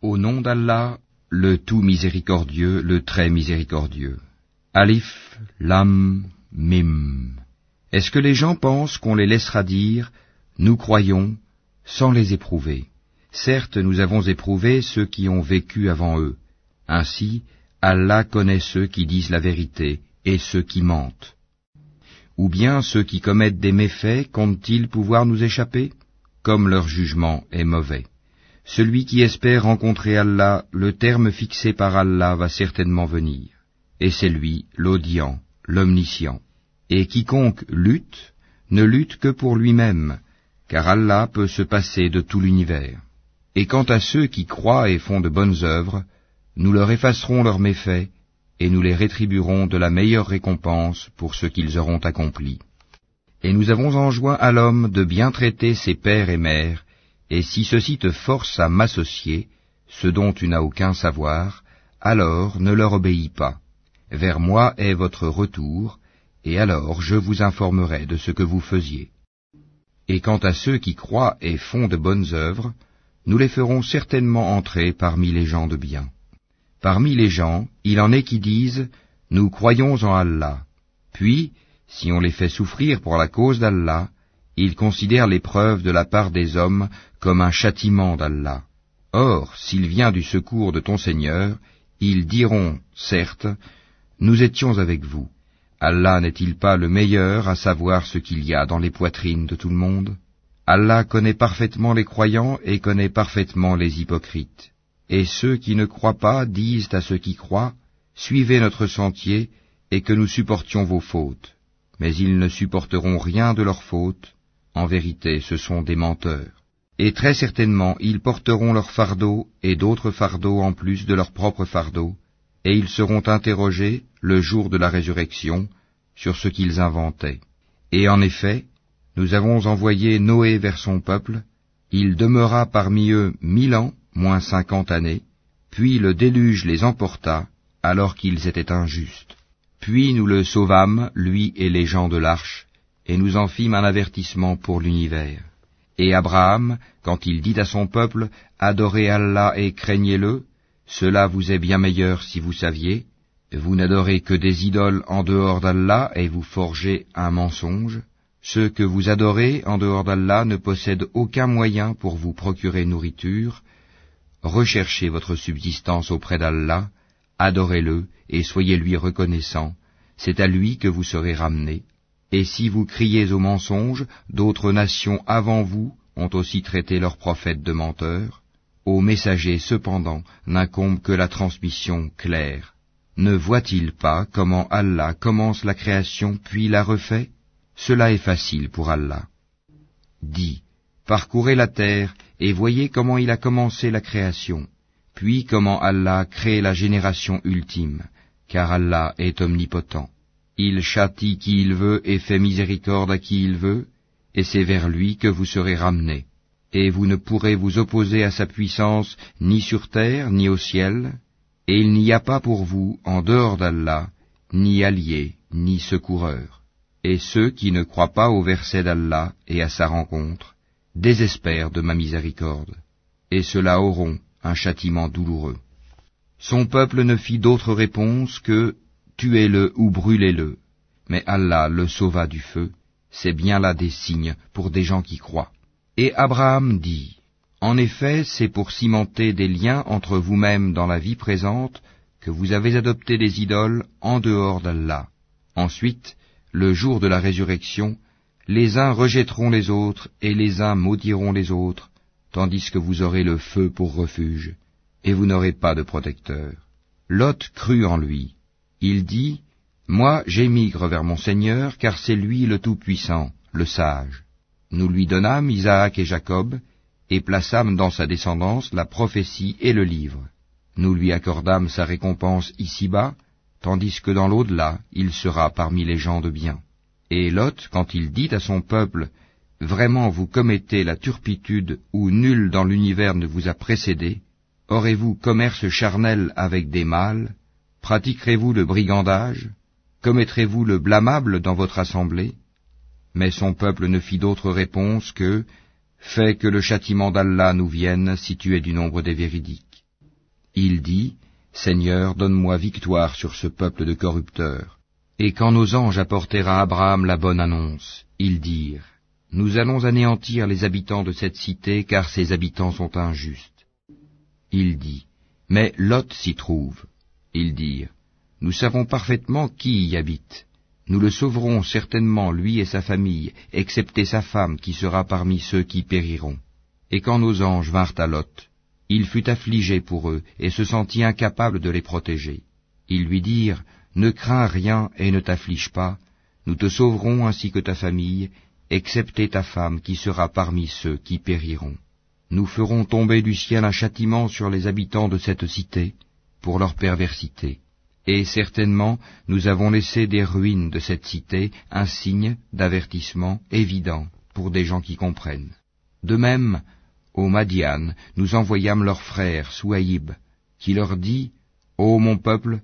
Au nom d'Allah, le tout miséricordieux, le très miséricordieux. Alif, Lam, Mim. Est-ce que les gens pensent qu'on les laissera dire Nous croyons sans les éprouver? Certes, nous avons éprouvé ceux qui ont vécu avant eux. Ainsi, Allah connaît ceux qui disent la vérité et ceux qui mentent. Ou bien ceux qui commettent des méfaits comptent-ils pouvoir nous échapper? Comme leur jugement est mauvais. Celui qui espère rencontrer Allah, le terme fixé par Allah va certainement venir. Et c'est lui, l'audient, l'omniscient. Et quiconque lutte, ne lutte que pour lui-même, car Allah peut se passer de tout l'univers. Et quant à ceux qui croient et font de bonnes œuvres, nous leur effacerons leurs méfaits, et nous les rétribuerons de la meilleure récompense pour ce qu'ils auront accompli. Et nous avons enjoint à l'homme de bien traiter ses pères et mères, et si ceci te force à m'associer, ce dont tu n'as aucun savoir, alors ne leur obéis pas. Vers moi est votre retour, et alors je vous informerai de ce que vous faisiez. Et quant à ceux qui croient et font de bonnes œuvres, nous les ferons certainement entrer parmi les gens de bien. Parmi les gens, il en est qui disent, Nous croyons en Allah. Puis, si on les fait souffrir pour la cause d'Allah, ils considèrent l'épreuve de la part des hommes comme un châtiment d'Allah. Or, s'il vient du secours de ton Seigneur, ils diront, certes, Nous étions avec vous. Allah n'est-il pas le meilleur à savoir ce qu'il y a dans les poitrines de tout le monde? Allah connaît parfaitement les croyants et connaît parfaitement les hypocrites. Et ceux qui ne croient pas disent à ceux qui croient, Suivez notre sentier, et que nous supportions vos fautes. Mais ils ne supporteront rien de leurs fautes, en vérité ce sont des menteurs. Et très certainement ils porteront leur fardeau et d'autres fardeaux en plus de leur propre fardeau, et ils seront interrogés le jour de la résurrection sur ce qu'ils inventaient. Et en effet, nous avons envoyé Noé vers son peuple, il demeura parmi eux mille ans, moins cinquante années, puis le déluge les emporta, alors qu'ils étaient injustes. Puis nous le sauvâmes, lui et les gens de l'arche, et nous en fîmes un avertissement pour l'univers. Et Abraham, quand il dit à son peuple, Adorez Allah et craignez-le, cela vous est bien meilleur si vous saviez, vous n'adorez que des idoles en dehors d'Allah et vous forgez un mensonge. Ceux que vous adorez en dehors d'Allah ne possèdent aucun moyen pour vous procurer nourriture. Recherchez votre subsistance auprès d'Allah, adorez-le et soyez lui reconnaissant. C'est à lui que vous serez ramenés. Et si vous criez au mensonge, d'autres nations avant vous ont aussi traité leurs prophètes de menteurs. Aux messagers, cependant, n'incombe que la transmission claire. Ne voit-il pas comment Allah commence la création puis la refait? Cela est facile pour Allah. Dis, parcourez la terre et voyez comment il a commencé la création, puis comment Allah crée la génération ultime, car Allah est omnipotent. Il châtie qui il veut et fait miséricorde à qui il veut, et c'est vers lui que vous serez ramenés. Et vous ne pourrez vous opposer à sa puissance ni sur terre ni au ciel, et il n'y a pas pour vous, en dehors d'Allah, ni allié, ni secoureur. Et ceux qui ne croient pas au verset d'Allah et à sa rencontre, désespèrent de ma miséricorde, et ceux-là auront un châtiment douloureux. Son peuple ne fit d'autre réponse que Tuez-le ou brûlez-le. Mais Allah le sauva du feu, c'est bien là des signes pour des gens qui croient. Et Abraham dit, en effet, c'est pour cimenter des liens entre vous-mêmes dans la vie présente que vous avez adopté des idoles en dehors d'Allah. Ensuite, le jour de la résurrection, les uns rejetteront les autres et les uns maudiront les autres, tandis que vous aurez le feu pour refuge, et vous n'aurez pas de protecteur. Lot crut en lui. Il dit, Moi j'émigre vers mon Seigneur, car c'est lui le Tout-Puissant, le Sage. Nous lui donnâmes Isaac et Jacob, et plaçâmes dans sa descendance la prophétie et le livre. Nous lui accordâmes sa récompense ici-bas, tandis que dans l'au-delà, il sera parmi les gens de bien. Et Lot, quand il dit à son peuple, Vraiment vous commettez la turpitude où nul dans l'univers ne vous a précédé, aurez-vous commerce charnel avec des mâles, pratiquerez-vous le brigandage, commettrez-vous le blâmable dans votre assemblée? Mais son peuple ne fit d'autre réponse que Fais que le châtiment d'Allah nous vienne si tu es du nombre des véridiques. Il dit, Seigneur, donne-moi victoire sur ce peuple de corrupteurs. Et quand nos anges apportèrent à Abraham la bonne annonce, ils dirent, Nous allons anéantir les habitants de cette cité, car ses habitants sont injustes. Il dit, Mais Lot s'y trouve. Ils dirent, Nous savons parfaitement qui y habite. Nous le sauverons certainement, lui et sa famille, excepté sa femme qui sera parmi ceux qui périront. Et quand nos anges vinrent à Lot, il fut affligé pour eux et se sentit incapable de les protéger. Ils lui dirent, Ne crains rien et ne t'afflige pas, nous te sauverons ainsi que ta famille, excepté ta femme qui sera parmi ceux qui périront. Nous ferons tomber du ciel un châtiment sur les habitants de cette cité, pour leur perversité. Et certainement nous avons laissé des ruines de cette cité un signe d'avertissement évident pour des gens qui comprennent. De même, au Madian, nous envoyâmes leur frère Souaïb, qui leur dit, Ô mon peuple,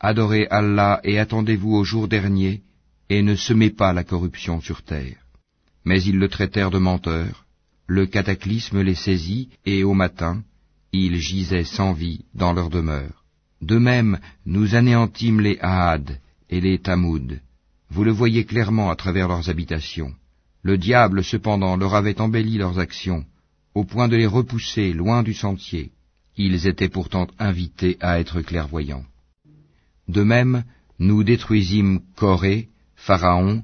adorez Allah et attendez-vous au jour dernier, et ne semez pas la corruption sur terre. Mais ils le traitèrent de menteur, le cataclysme les saisit, et au matin, ils gisaient sans vie dans leur demeure. De même, nous anéantîmes les Ahad et les Tamoud. Vous le voyez clairement à travers leurs habitations. Le diable, cependant, leur avait embelli leurs actions, au point de les repousser loin du sentier. Ils étaient pourtant invités à être clairvoyants. De même, nous détruisîmes Corée, Pharaon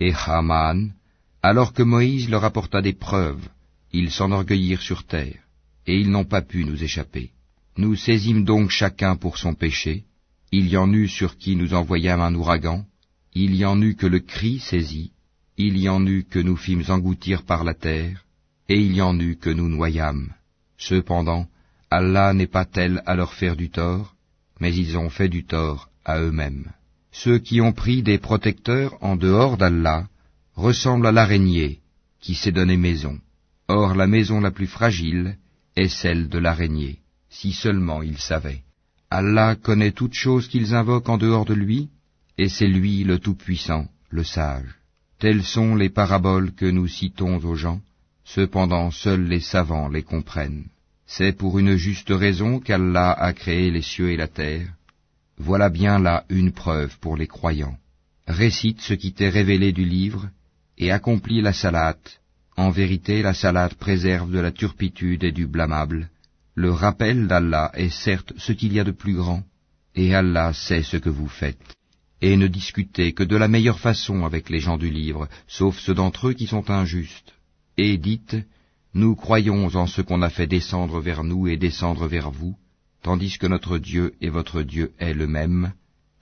et Haman, alors que Moïse leur apporta des preuves. Ils s'enorgueillirent sur terre, et ils n'ont pas pu nous échapper. Nous saisîmes donc chacun pour son péché. Il y en eut sur qui nous envoyâmes un ouragan, il y en eut que le cri saisit, il y en eut que nous fîmes engloutir par la terre, et il y en eut que nous noyâmes. Cependant, Allah n'est pas tel à leur faire du tort, mais ils ont fait du tort à eux-mêmes. Ceux qui ont pris des protecteurs en dehors d'Allah ressemblent à l'araignée qui s'est donné maison. Or la maison la plus fragile est celle de l'araignée si seulement ils savaient. Allah connaît toutes choses qu'ils invoquent en dehors de lui, et c'est lui le Tout-Puissant, le Sage. Telles sont les paraboles que nous citons aux gens, cependant seuls les savants les comprennent. C'est pour une juste raison qu'Allah a créé les cieux et la terre. Voilà bien là une preuve pour les croyants. Récite ce qui t'est révélé du livre, et accomplis la salate. En vérité, la salate préserve de la turpitude et du blâmable, le rappel d'Allah est certes ce qu'il y a de plus grand, et Allah sait ce que vous faites. Et ne discutez que de la meilleure façon avec les gens du livre, sauf ceux d'entre eux qui sont injustes. Et dites, nous croyons en ce qu'on a fait descendre vers nous et descendre vers vous, tandis que notre Dieu et votre Dieu est le même,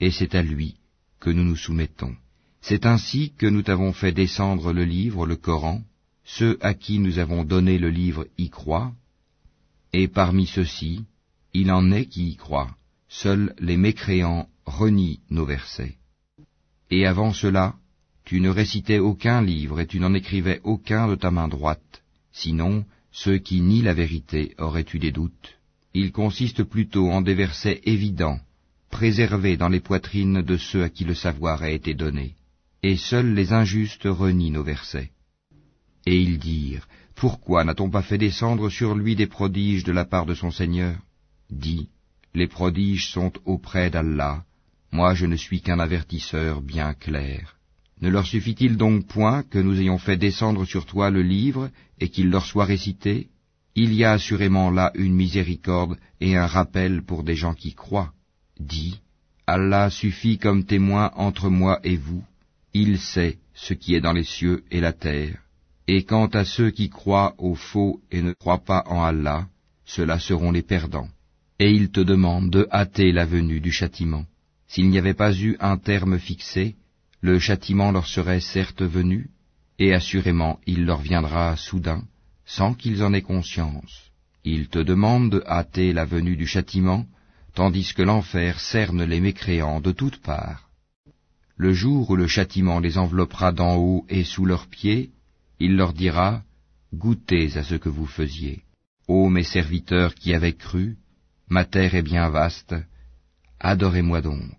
et c'est à lui que nous nous soumettons. C'est ainsi que nous t'avons fait descendre le livre, le Coran, ceux à qui nous avons donné le livre y croient, et parmi ceux-ci, il en est qui y croient. Seuls les mécréants renient nos versets. Et avant cela, tu ne récitais aucun livre et tu n'en écrivais aucun de ta main droite. Sinon, ceux qui nient la vérité auraient eu des doutes. Il consiste plutôt en des versets évidents, préservés dans les poitrines de ceux à qui le savoir a été donné. Et seuls les injustes renient nos versets. Et ils dirent, pourquoi n'a-t-on pas fait descendre sur lui des prodiges de la part de son Seigneur? Dis, les prodiges sont auprès d'Allah, moi je ne suis qu'un avertisseur bien clair. Ne leur suffit-il donc point que nous ayons fait descendre sur toi le livre et qu'il leur soit récité? Il y a assurément là une miséricorde et un rappel pour des gens qui croient. Dis, Allah suffit comme témoin entre moi et vous, il sait ce qui est dans les cieux et la terre. Et quant à ceux qui croient au faux et ne croient pas en Allah, ceux-là seront les perdants. Et ils te demandent de hâter la venue du châtiment. S'il n'y avait pas eu un terme fixé, le châtiment leur serait certes venu, et assurément il leur viendra soudain, sans qu'ils en aient conscience. Ils te demandent de hâter la venue du châtiment, tandis que l'enfer cerne les mécréants de toutes parts. Le jour où le châtiment les enveloppera d'en haut et sous leurs pieds, il leur dira, Goûtez à ce que vous faisiez. Ô mes serviteurs qui avez cru, ma terre est bien vaste, adorez-moi donc.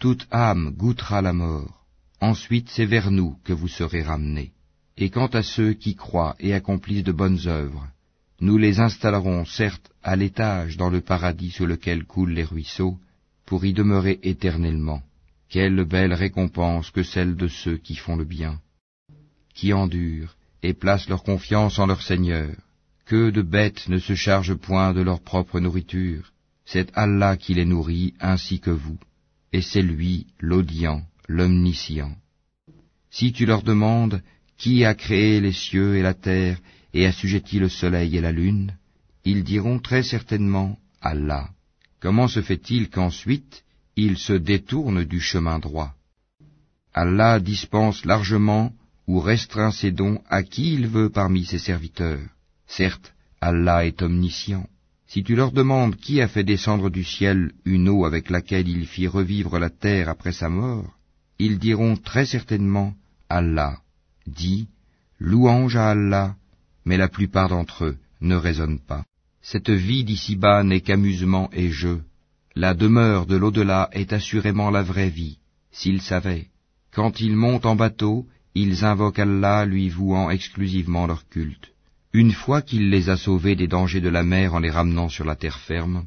Toute âme goûtera la mort, ensuite c'est vers nous que vous serez ramenés. Et quant à ceux qui croient et accomplissent de bonnes œuvres, Nous les installerons certes à l'étage dans le paradis sous lequel coulent les ruisseaux, pour y demeurer éternellement. Quelle belle récompense que celle de ceux qui font le bien, qui endurent et placent leur confiance en leur Seigneur. Que de bêtes ne se chargent point de leur propre nourriture. C'est Allah qui les nourrit ainsi que vous, et c'est lui l'audient, l'omniscient. Si tu leur demandes qui a créé les cieux et la terre et assujetti le soleil et la lune, ils diront très certainement Allah. Comment se fait-il qu'ensuite ils se détournent du chemin droit? Allah dispense largement ou restreint ses dons à qui il veut parmi ses serviteurs. Certes, Allah est omniscient. Si tu leur demandes qui a fait descendre du ciel une eau avec laquelle il fit revivre la terre après sa mort, ils diront très certainement Allah. Dis, louange à Allah, mais la plupart d'entre eux ne raisonnent pas. Cette vie d'ici-bas n'est qu'amusement et jeu. La demeure de l'au-delà est assurément la vraie vie, s'ils savaient. Quand ils montent en bateau, ils invoquent Allah lui vouant exclusivement leur culte. Une fois qu'il les a sauvés des dangers de la mer en les ramenant sur la terre ferme,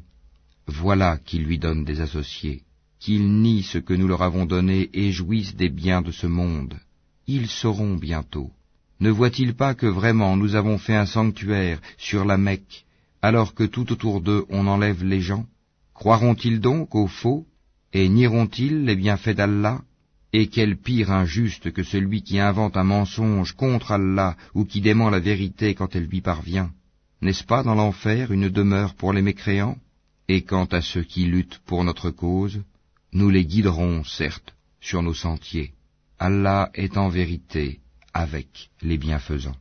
voilà qu'ils lui donnent des associés, qu'ils nient ce que nous leur avons donné et jouissent des biens de ce monde. Ils sauront bientôt. Ne voient-ils pas que vraiment nous avons fait un sanctuaire sur la Mecque, alors que tout autour d'eux on enlève les gens? Croiront-ils donc au faux, et nieront-ils les bienfaits d'Allah? Et quel pire injuste que celui qui invente un mensonge contre Allah ou qui dément la vérité quand elle lui parvient. N'est-ce pas dans l'enfer une demeure pour les mécréants? Et quant à ceux qui luttent pour notre cause, nous les guiderons, certes, sur nos sentiers. Allah est en vérité avec les bienfaisants.